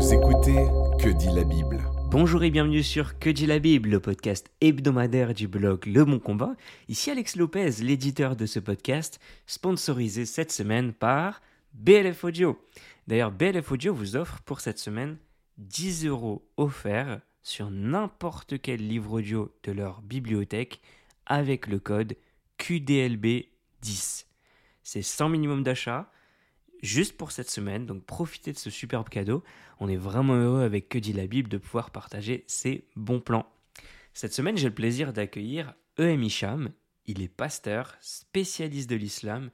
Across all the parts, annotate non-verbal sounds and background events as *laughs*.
Vous écoutez Que dit la Bible Bonjour et bienvenue sur Que dit la Bible, le podcast hebdomadaire du blog Le Bon Combat. Ici Alex Lopez, l'éditeur de ce podcast, sponsorisé cette semaine par BLF Audio. D'ailleurs, BLF Audio vous offre pour cette semaine 10 euros offerts sur n'importe quel livre audio de leur bibliothèque avec le code QDLB10. C'est sans minimum d'achat, juste pour cette semaine, donc profitez de ce superbe cadeau. On est vraiment heureux avec Que dit la Bible de pouvoir partager ces bons plans. Cette semaine, j'ai le plaisir d'accueillir E.M. Hicham. Il est pasteur, spécialiste de l'islam,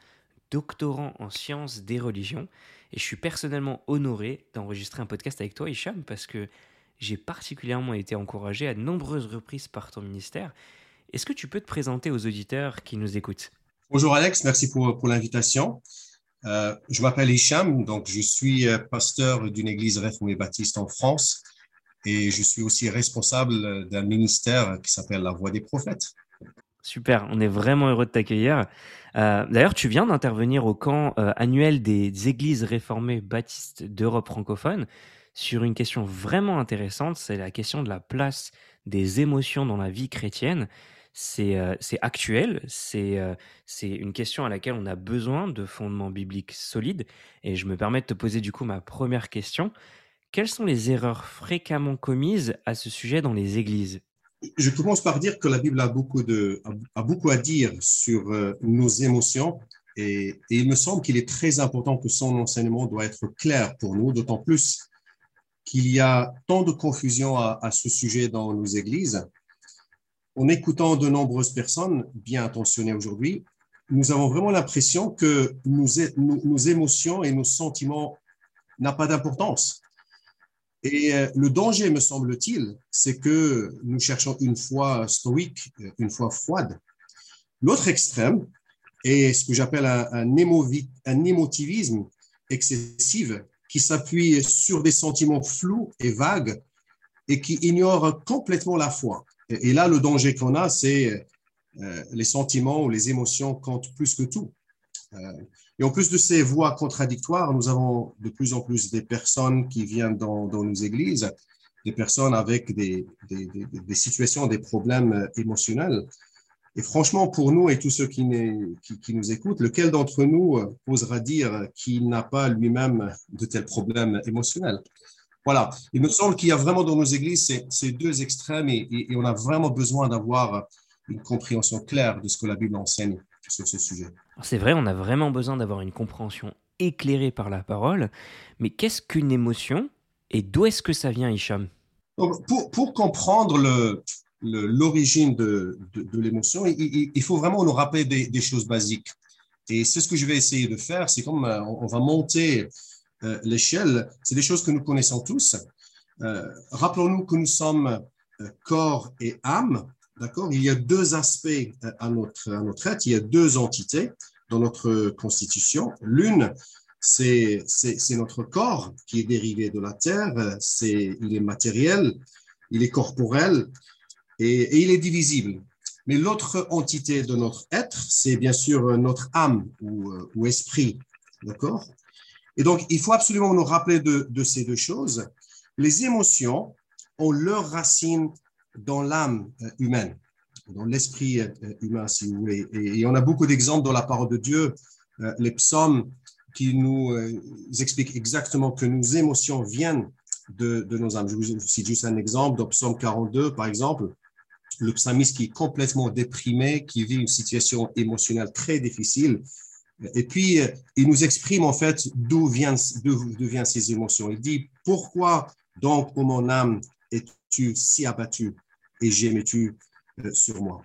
doctorant en sciences des religions. Et je suis personnellement honoré d'enregistrer un podcast avec toi, Hicham, parce que j'ai particulièrement été encouragé à de nombreuses reprises par ton ministère. Est-ce que tu peux te présenter aux auditeurs qui nous écoutent? Bonjour Alex, merci pour, pour l'invitation. Euh, je m'appelle Hicham, donc je suis euh, pasteur d'une église réformée baptiste en France et je suis aussi responsable d'un ministère qui s'appelle La Voix des prophètes. Super, on est vraiment heureux de t'accueillir. Euh, d'ailleurs, tu viens d'intervenir au camp annuel des églises réformées baptistes d'Europe francophone sur une question vraiment intéressante, c'est la question de la place des émotions dans la vie chrétienne. C'est actuel, c'est une question à laquelle on a besoin de fondements bibliques solides. Et je me permets de te poser du coup ma première question. Quelles sont les erreurs fréquemment commises à ce sujet dans les églises? Je commence par dire que la Bible a beaucoup, beaucoup à dire sur nos émotions et, il me semble qu'il est très important que son enseignement doit être clair pour nous, d'autant plus qu'il y a tant de confusion à, ce sujet dans nos églises. En écoutant de nombreuses personnes bien intentionnées aujourd'hui, nous avons vraiment l'impression que nos, émotions et nos sentiments n'ont pas d'importance. Et euh, le danger, me semble-t-il, c'est que nous cherchons une foi stoïque, une foi froide. L'autre extrême est ce que j'appelle un émotivisme excessif qui s'appuie sur des sentiments flous et vagues et qui ignore complètement la foi. Et, là, le danger qu'on a, c'est euh, les sentiments ou les émotions comptent plus que tout. Euh, et en plus de ces voix contradictoires, nous avons de plus en plus des personnes qui viennent dans, nos églises, des personnes avec des, situations, des problèmes émotionnels. Et franchement, pour nous et tous ceux qui, nous écoutent, lequel d'entre nous osera dire qu'il n'a pas lui-même de tels problèmes émotionnels? Voilà, il me semble qu'il y a vraiment dans nos églises ces, ces deux extrêmes et, et, et, on a vraiment besoin d'avoir une compréhension claire de ce que la Bible enseigne sur ce sujet. C'est vrai, on a vraiment besoin d'avoir une compréhension éclairée par la parole, mais qu'est-ce qu'une émotion et d'où est-ce que ça vient, Hicham? Donc, pour, pour comprendre le, l'origine de, de, de l'émotion, il, il, faut vraiment nous rappeler des, des choses basiques. Et c'est ce que je vais essayer de faire, c'est comme on va monter euh, l'échelle, c'est des choses que nous connaissons tous. Euh, rappelons-nous que nous sommes euh, corps et âme, d'accord? Il y a deux aspects à notre, à notre être, il y a deux entités dans notre constitution. L'une, c'est notre corps qui est dérivé de la terre, il est matériel, il est corporel et, et il est divisible. Mais l'autre entité de notre être, c'est bien sûr notre âme ou, ou esprit, d'accord? Et donc, il faut absolument nous rappeler de, ces deux choses. Les émotions ont leur racine dans l'âme euh, humaine, dans l'esprit euh, humain, si vous voulez. Et, on a beaucoup d'exemples dans la parole de Dieu, euh, les psaumes qui nous expliquent exactement que nos émotions viennent de, de nos âmes. Je vous cite juste un exemple, dans Psaume 42, par exemple, le psalmiste qui est complètement déprimé, qui vit une situation émotionnelle très difficile, et puis, euh, il nous exprime en fait d'où viennent, viennent ces émotions. Il dit, pourquoi donc, ô mon âme, es-tu si abattu et gémais-tu euh, sur moi?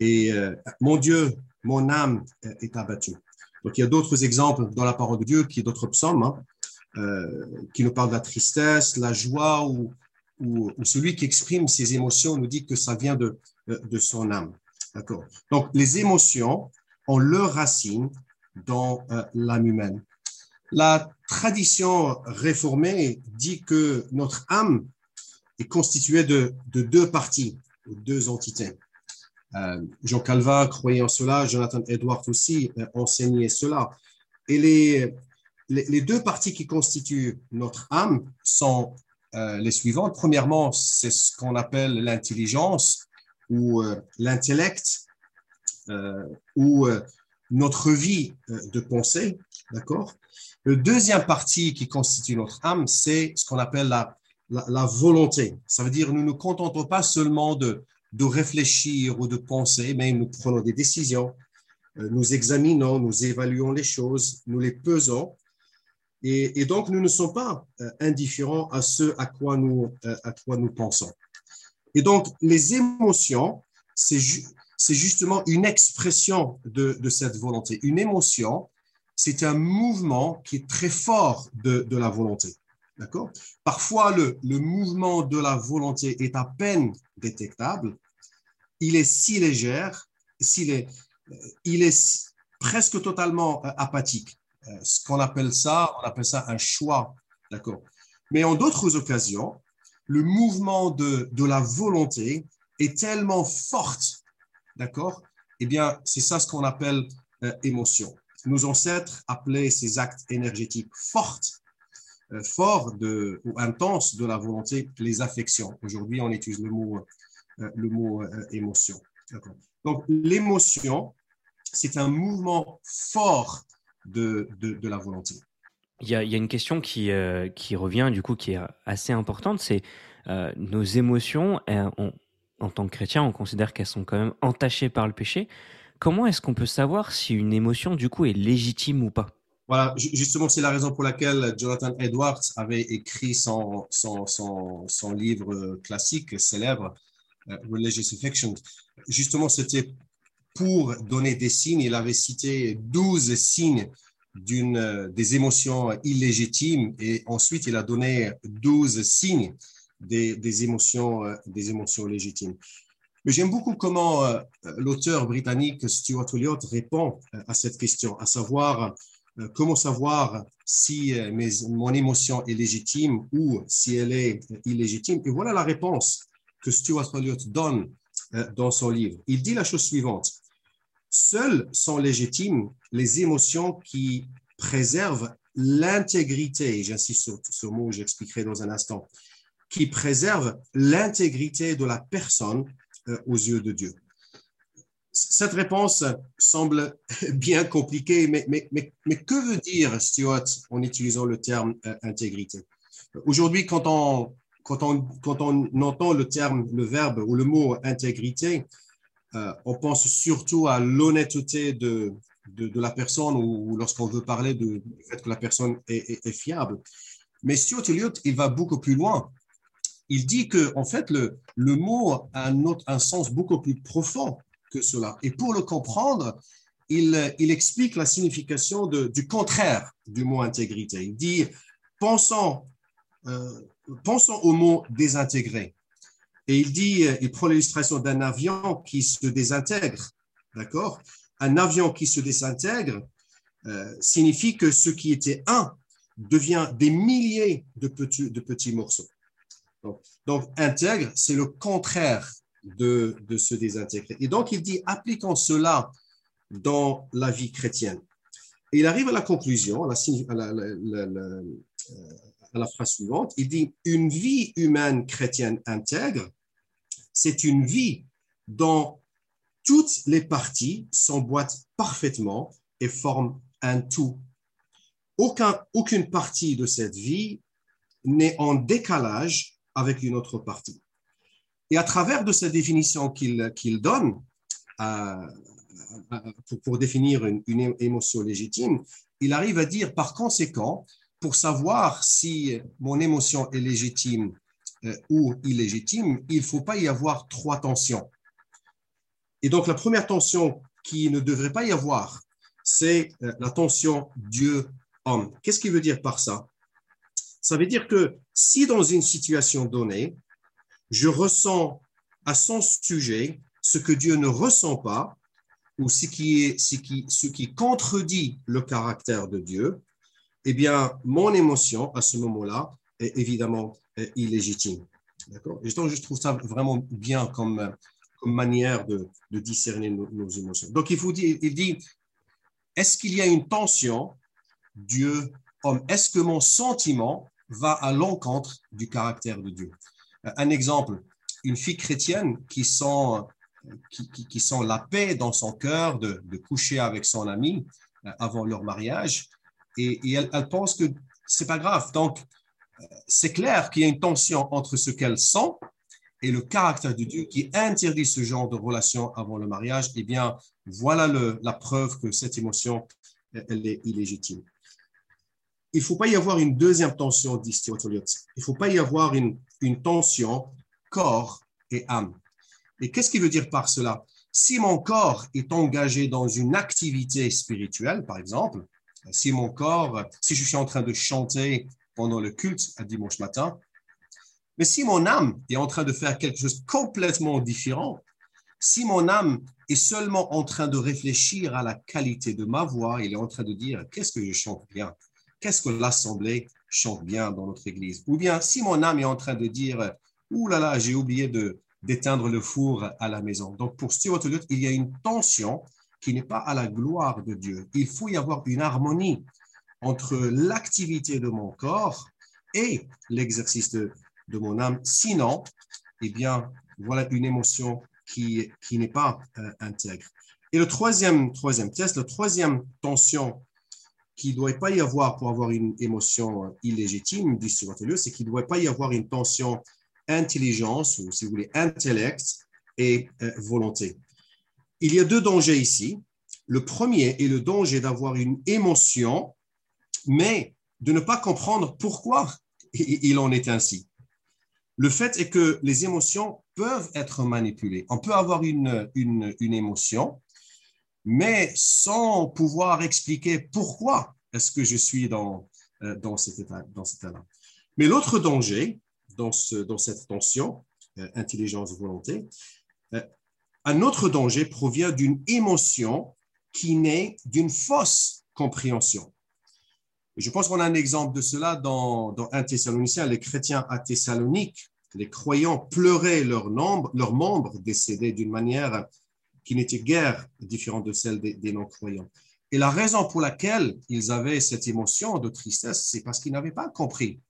Et euh, mon Dieu, mon âme est abattue. Donc, il y a d'autres exemples dans la parole de Dieu, qui d'autres psaumes, hein, qui nous parlent de la tristesse, la joie, ou, ou, ou, celui qui exprime ses émotions nous dit que ça vient de, de son âme. D'accord? Donc, les émotions ont leur racine dans euh, l'âme humaine. La tradition réformée dit que notre âme est constituée de, de deux parties, deux entités. Euh, Jean Calvin croyait en cela, Jonathan Edwards aussi euh, enseignait cela. Et les, deux parties qui constituent notre âme sont les suivantes. Premièrement, c'est ce qu'on appelle l'intelligence ou l'intellect ou notre vie de pensée, d'accord? Le deuxième partie qui constitue notre âme, c'est ce qu'on appelle la, volonté. Ça veut dire nous ne nous contentons pas seulement de, de réfléchir ou de penser, mais nous prenons des décisions, nous examinons, nous évaluons les choses, nous les pesons et, donc, nous ne sommes pas euh, indifférents à ce à quoi nous, euh, à quoi nous pensons. Et donc, les émotions, c'est justement une expression de, cette volonté. Une émotion, c'est un mouvement qui est très fort de, la volonté. D'accord? Parfois, le, mouvement de la volonté est à peine détectable. Il est si léger, euh, il est presque totalement apathique. Euh, ce qu'on appelle ça, on appelle ça un choix, d'accord? Mais en d'autres occasions, le mouvement de, de la volonté est tellement forte, d'accord? Eh bien, c'est ça ce qu'on appelle euh, émotion. Nos ancêtres appelaient ces actes énergétiques fortes, euh, forts de, ou intenses de la volonté, les affections. Aujourd'hui, on utilise le mot, le mot émotion. Donc, l'émotion, c'est un mouvement fort de, de, la volonté. Il y, a, il y, a, une question qui, euh, qui revient, du coup, qui est assez importante, c'est euh, nos émotions, en tant que chrétien, on considère qu'elles sont quand même entachées par le péché. Comment est-ce qu'on peut savoir si une émotion, du coup, est légitime ou pas? Voilà, justement, c'est la raison pour laquelle Jonathan Edwards avait écrit son, son, son, livre classique, célèbre, euh, Religious Affection. Justement, c'était pour donner des signes. Il avait cité 12 signes d'une, euh, des émotions illégitimes et ensuite il a donné 12 signes des, émotions, euh, des émotions légitimes. Mais j'aime beaucoup comment euh, l'auteur britannique Stuart Elliott répond à cette question, à savoir comment savoir si mon émotion est légitime ou si elle est illégitime. Et voilà la réponse que Stuart Elliott donne dans son livre. Il dit la chose suivante. Seules sont légitimes les émotions qui préservent l'intégrité, j'insiste sur ce mot, j'expliquerai dans un instant, qui préservent l'intégrité de la personne euh, aux yeux de Dieu. Cette réponse semble *laughs* bien compliquée, mais, mais, mais, que veut dire Stuart en utilisant le terme euh, intégrité? Aujourd'hui, quand on, quand, on, quand on entend le terme, le verbe ou le mot intégrité, euh, on pense surtout à l'honnêteté de, de, la personne ou lorsqu'on veut parler du fait que la personne est, fiable. Mais Stuart Elliott, il va beaucoup plus loin. Il dit que, en fait, le, mot a un, sens beaucoup plus profond que cela. Et pour le comprendre, il, explique la signification du contraire du mot intégrité. Il dit, pensons, euh, au mot désintégré. Et il dit, euh, il prend l'illustration d'un avion qui se désintègre, d'accord? Un avion qui se désintègre euh, signifie que ce qui était un devient des milliers de petits morceaux. Donc, intègre, c'est le contraire de, de se désintégrer. Et donc, il dit, appliquons cela dans la vie chrétienne. Il arrive à la conclusion, à la, euh, à la phrase suivante, il dit, une vie humaine chrétienne intègre c'est une vie dont toutes les parties s'emboîtent parfaitement et forment un tout. Aucun, aucune partie de cette vie n'est en décalage avec une autre partie. Et à travers de cette définition qu'il donne euh, pour, pour, définir une, émotion légitime, il arrive à dire par conséquent, pour savoir si mon émotion est légitime euh, ou illégitime, il ne faut pas y avoir trois tensions. Et donc, la première tension qui ne devrait pas y avoir, c'est euh, la tension Dieu-homme. Qu'est-ce qu'il veut dire par ça? Ça veut dire que si dans une situation donnée, je ressens à son sujet ce que Dieu ne ressent pas, ou ce qui, est, ce qui, ce qui contredit le caractère de Dieu, eh bien, mon émotion à ce moment-là est évidemment illégitime. D'accord? Et donc, je trouve ça vraiment bien comme, manière de, de discerner nos, émotions. Donc, il, faut dire, il dit, est-ce qu'il y a une tension? Dieu, homme, est-ce que mon sentiment va à l'encontre du caractère de Dieu Euh, Un exemple, une fille chrétienne qui sent, qui, qui- sent la paix dans son cœur de, de coucher avec son ami euh, avant leur mariage, et, elle, pense que c'est pas grave. Donc, euh, c'est clair qu'il y a une tension entre ce qu'elle sent et le caractère de Dieu qui interdit ce genre de relation avant le mariage. Eh bien, voilà la preuve que cette émotion, elle est illégitime. Il ne faut pas y avoir une deuxième tension, Elliott. Il ne faut pas y avoir une, tension corps et âme. Et qu'est-ce qu'il veut dire par cela? Si mon corps est engagé dans une activité spirituelle, par exemple, si mon corps, si je suis en train de chanter pendant le culte à dimanche matin, mais si mon âme est en train de faire quelque chose complètement différent, si mon âme est seulement en train de réfléchir à la qualité de ma voix, il est en train de dire qu'est-ce que je chante bien, qu'est-ce que l'assemblée chante bien dans notre église, ou bien si mon âme est en train de dire ouh là là, j'ai oublié de d'éteindre le four à la maison. Donc pour Stuart Elliott, il y a une tension qui n'est pas à la gloire de Dieu. Il faut y avoir une harmonie entre l'activité de mon corps et l'exercice de, de mon âme. Sinon, eh bien, voilà une émotion qui, qui n'est pas euh, intègre. Et le troisième, troisième test, la troisième tension qu'il ne doit pas y avoir pour avoir une émotion euh, illégitime, dit c'est qu'il ne doit pas y avoir une tension intelligence, ou si vous voulez, intellect et euh, volonté. Il y a deux dangers ici. Le premier est le danger d'avoir une émotion, mais de ne pas comprendre pourquoi il en est ainsi. Le fait est que les émotions peuvent être manipulées. On peut avoir une, une, une émotion, mais sans pouvoir expliquer pourquoi est-ce que je suis dans, euh, dans cet état, dans cet état-là. Mais l'autre danger dans, ce, dans cette tension, euh, intelligence-volonté, euh, un autre danger provient d'une émotion qui naît d'une fausse compréhension. Je pense qu'on a un exemple de cela dans, dans 1 Thessaloniciens. Les chrétiens à Thessalonique, les croyants pleuraient leurs membres décédés d'une manière qui n'était guère différente de celle des, non-croyants. Et la raison pour laquelle ils avaient cette émotion de tristesse, c'est parce qu'ils n'avaient pas compris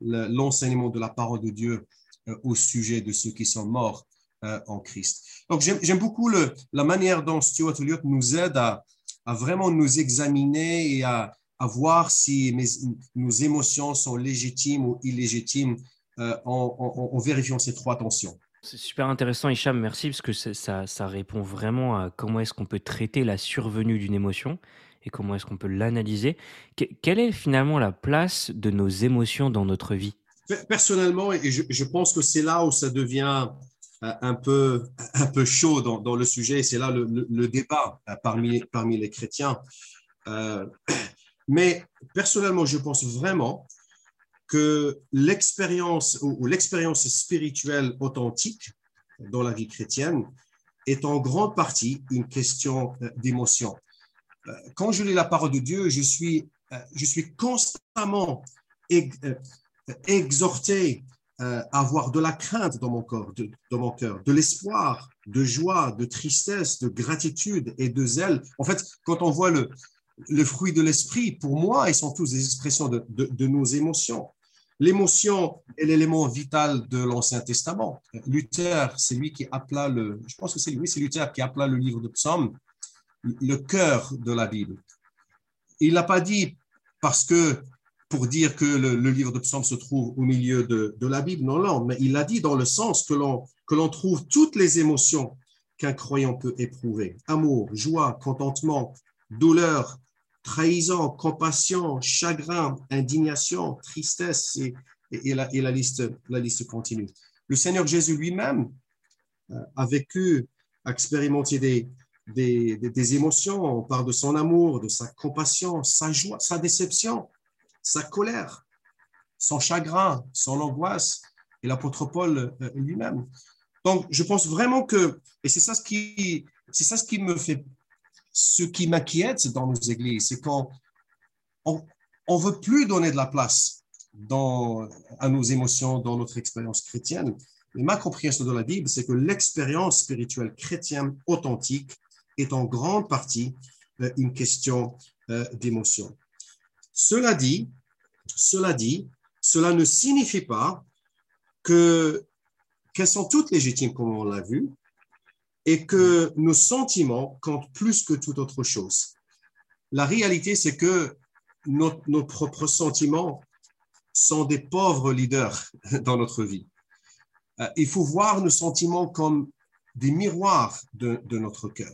le- l'enseignement de la parole de Dieu euh, au sujet de ceux qui sont morts euh, en Christ. Donc, j'aime beaucoup la manière dont Stuart Elliott nous aide à, vraiment nous examiner et à, voir si nos émotions sont légitimes ou illégitimes euh, en vérifiant ces trois tensions. C'est super intéressant, Hicham, merci, parce que ça, répond vraiment à comment est-ce qu'on peut traiter la survenue d'une émotion et comment est-ce qu'on peut l'analyser. Que- quelle est finalement la place de nos émotions dans notre vie? Pe- Personnellement, et je, pense que c'est là où ça devient euh, un peu, un peu chaud dans, le sujet, c'est là le débat euh, parmi, parmi les chrétiens. Euh, *clears throat* mais personnellement, je pense vraiment que l'expérience ou, l'expérience spirituelle authentique dans la vie chrétienne est en grande partie une question euh, d'émotion. Euh, Quand je lis la parole de Dieu, je suis, euh, je suis constamment ex- exhorté à avoir de la crainte dans mon corps, dans mon cœur, de l'espoir, de joie, de tristesse, de gratitude et de zèle. En fait, quand on voit le, fruit de l'esprit, pour moi, ils sont tous des expressions de nos émotions. L'émotion est l'élément vital de l'Ancien Testament. Luther, c'est lui qui appela le, je pense que c'est lui, c'est Luther qui appela le livre de Psaume le cœur de la Bible. Il n'a pas dit parce que pour dire que le, le livre de Psaume se trouve au milieu de, de la Bible, non, non, mais il l'a dit dans le sens que l'on que l'on trouve toutes les émotions qu'un croyant peut éprouver amour, joie, contentement, douleur, trahison, compassion, chagrin, indignation, tristesse, et, la, liste, continue. Le Seigneur Jésus lui-même euh, a vécu, a expérimenté des émotions. On parle de son amour, de sa compassion, sa joie, sa déception, sa colère, son chagrin, son angoisse, et l'apôtre Paul euh, lui-même. Donc, je pense vraiment que, et c'est ça ce qui, c'est ça ce qui me fait, ce qui m'inquiète dans nos églises, c'est qu'on on, on veut plus donner de la place à nos émotions dans notre expérience chrétienne. Et ma compréhension de la Bible, c'est que l'expérience spirituelle chrétienne authentique est en grande partie euh, une question euh, d'émotion. Cela dit, cela dit, cela ne signifie pas que qu'elles sont toutes légitimes comme on l'a vu et que nos sentiments comptent plus que toute autre chose. La réalité, c'est que nos, nos propres sentiments sont des pauvres leaders *laughs* dans notre vie. Euh, il faut voir nos sentiments comme des miroirs de, de notre cœur.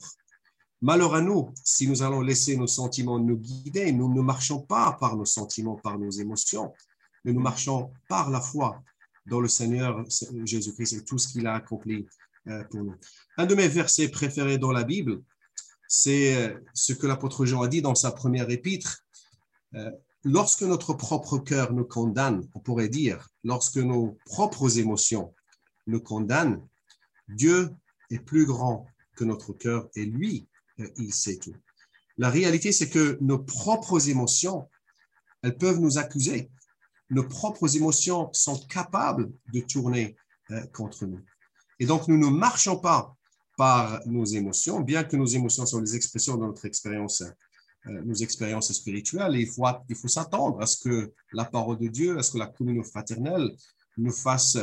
Malheur à nous, si nous allons laisser nos sentiments nous guider, nous ne marchons pas par nos sentiments, par nos émotions, mais nous marchons par la foi dans le Seigneur Jésus-Christ et tout ce qu'il a accompli. Un de mes versets préférés dans la Bible, c'est euh, ce que l'apôtre Jean a dit dans sa première épître. Lorsque notre propre cœur nous condamne, on pourrait dire, lorsque nos propres émotions nous condamnent, Dieu est plus grand que notre cœur et lui, euh, il sait tout. La réalité, c'est que nos propres émotions, elles peuvent nous accuser. Nos propres émotions sont capables de tourner euh, contre nous. Et donc, nous ne marchons pas par nos émotions, bien que nos émotions sont les expressions de notre expérience, euh, nos expériences spirituelles. il faut, il faut s'attendre à ce que la parole de Dieu, à ce que la communion fraternelle nous fasse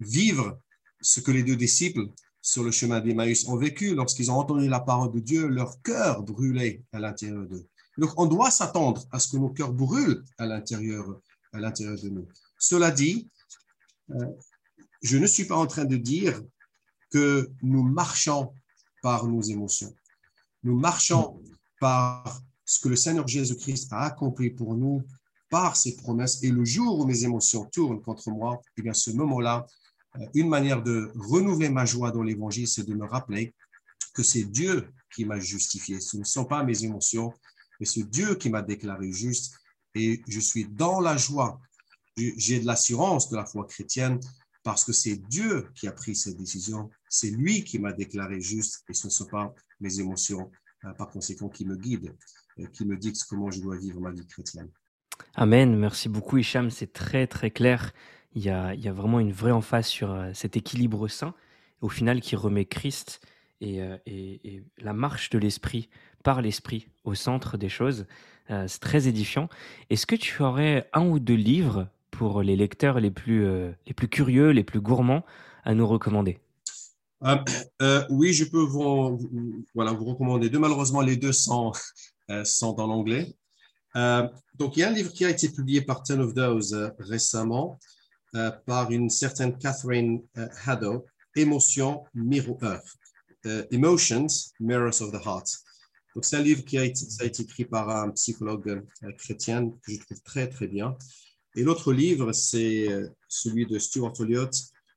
vivre ce que les deux disciples sur le chemin d'Emmaüs ont vécu lorsqu'ils ont entendu la parole de Dieu, leur cœur brûlait à l'intérieur d'eux. Donc, on doit s'attendre à ce que nos cœurs brûlent à l'intérieur, à l'intérieur de nous. Cela dit, euh, je ne suis pas en train de dire que nous marchons par nos émotions. Nous marchons par ce que le Seigneur Jésus-Christ a accompli pour nous par ses promesses. Et le jour où mes émotions tournent contre moi, eh bien, ce moment-là, euh, une manière de renouveler ma joie dans l'évangile, c'est de me rappeler que c'est Dieu qui m'a justifié. Ce ne sont pas mes émotions, mais c'est Dieu qui m'a déclaré juste. Et je suis dans la joie. J'ai de l'assurance de la foi chrétienne parce que c'est Dieu qui a pris cette décision. C'est lui qui m'a déclaré juste et ce ne sont pas mes émotions, euh, par conséquent, qui me guident, euh, qui me dictent comment je dois vivre ma vie chrétienne. Amen. Merci beaucoup, Hicham. C'est très, très clair. Il y, a, vraiment une vraie emphase sur euh, cet équilibre sain, au final, qui remet Christ et, la marche de l'esprit par l'esprit au centre des choses. C'est très édifiant. Est-ce que tu aurais un ou deux livres pour les lecteurs les plus, les plus curieux, les plus gourmands à nous recommander Oui, je peux vous, voilà, vous recommander deux. Malheureusement, les deux sont, sont en anglais. donc, il y a un livre qui a été publié par Ten of Those récemment. Euh, par une certaine Catherine euh, Haddow, Émotions, miroir, euh, Emotions, Mirrors of the Heart. Donc, c'est un livre qui a été, a été, écrit par un psychologue chrétien que je trouve très, très bien. Et l'autre livre, c'est celui de Stuart Olliott,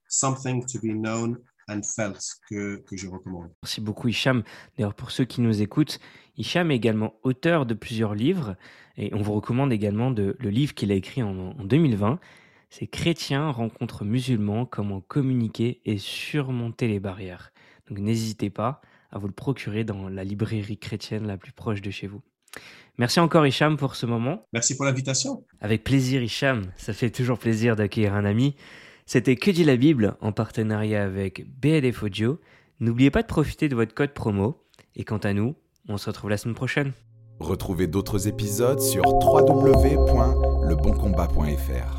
Something to be Known and Felt, que, je recommande. Merci beaucoup, Hicham. D'ailleurs, pour ceux qui nous écoutent, Hicham est également auteur de plusieurs livres et on vous recommande également le livre qu'il a écrit en, en 2020 c'est chrétiens rencontrent musulmans, comment communiquer et surmonter les barrières. Donc n'hésitez pas à vous le procurer dans la librairie chrétienne la plus proche de chez vous. Merci encore Hicham pour ce moment. Merci pour l'invitation. Avec plaisir Hicham, ça fait toujours plaisir d'accueillir un ami. C'était Que dit la Bible en partenariat avec BLF Audio. N'oubliez pas de profiter de votre code promo. Et quant à nous, on se retrouve la semaine prochaine. Retrouvez d'autres épisodes sur www.leboncombat.fr.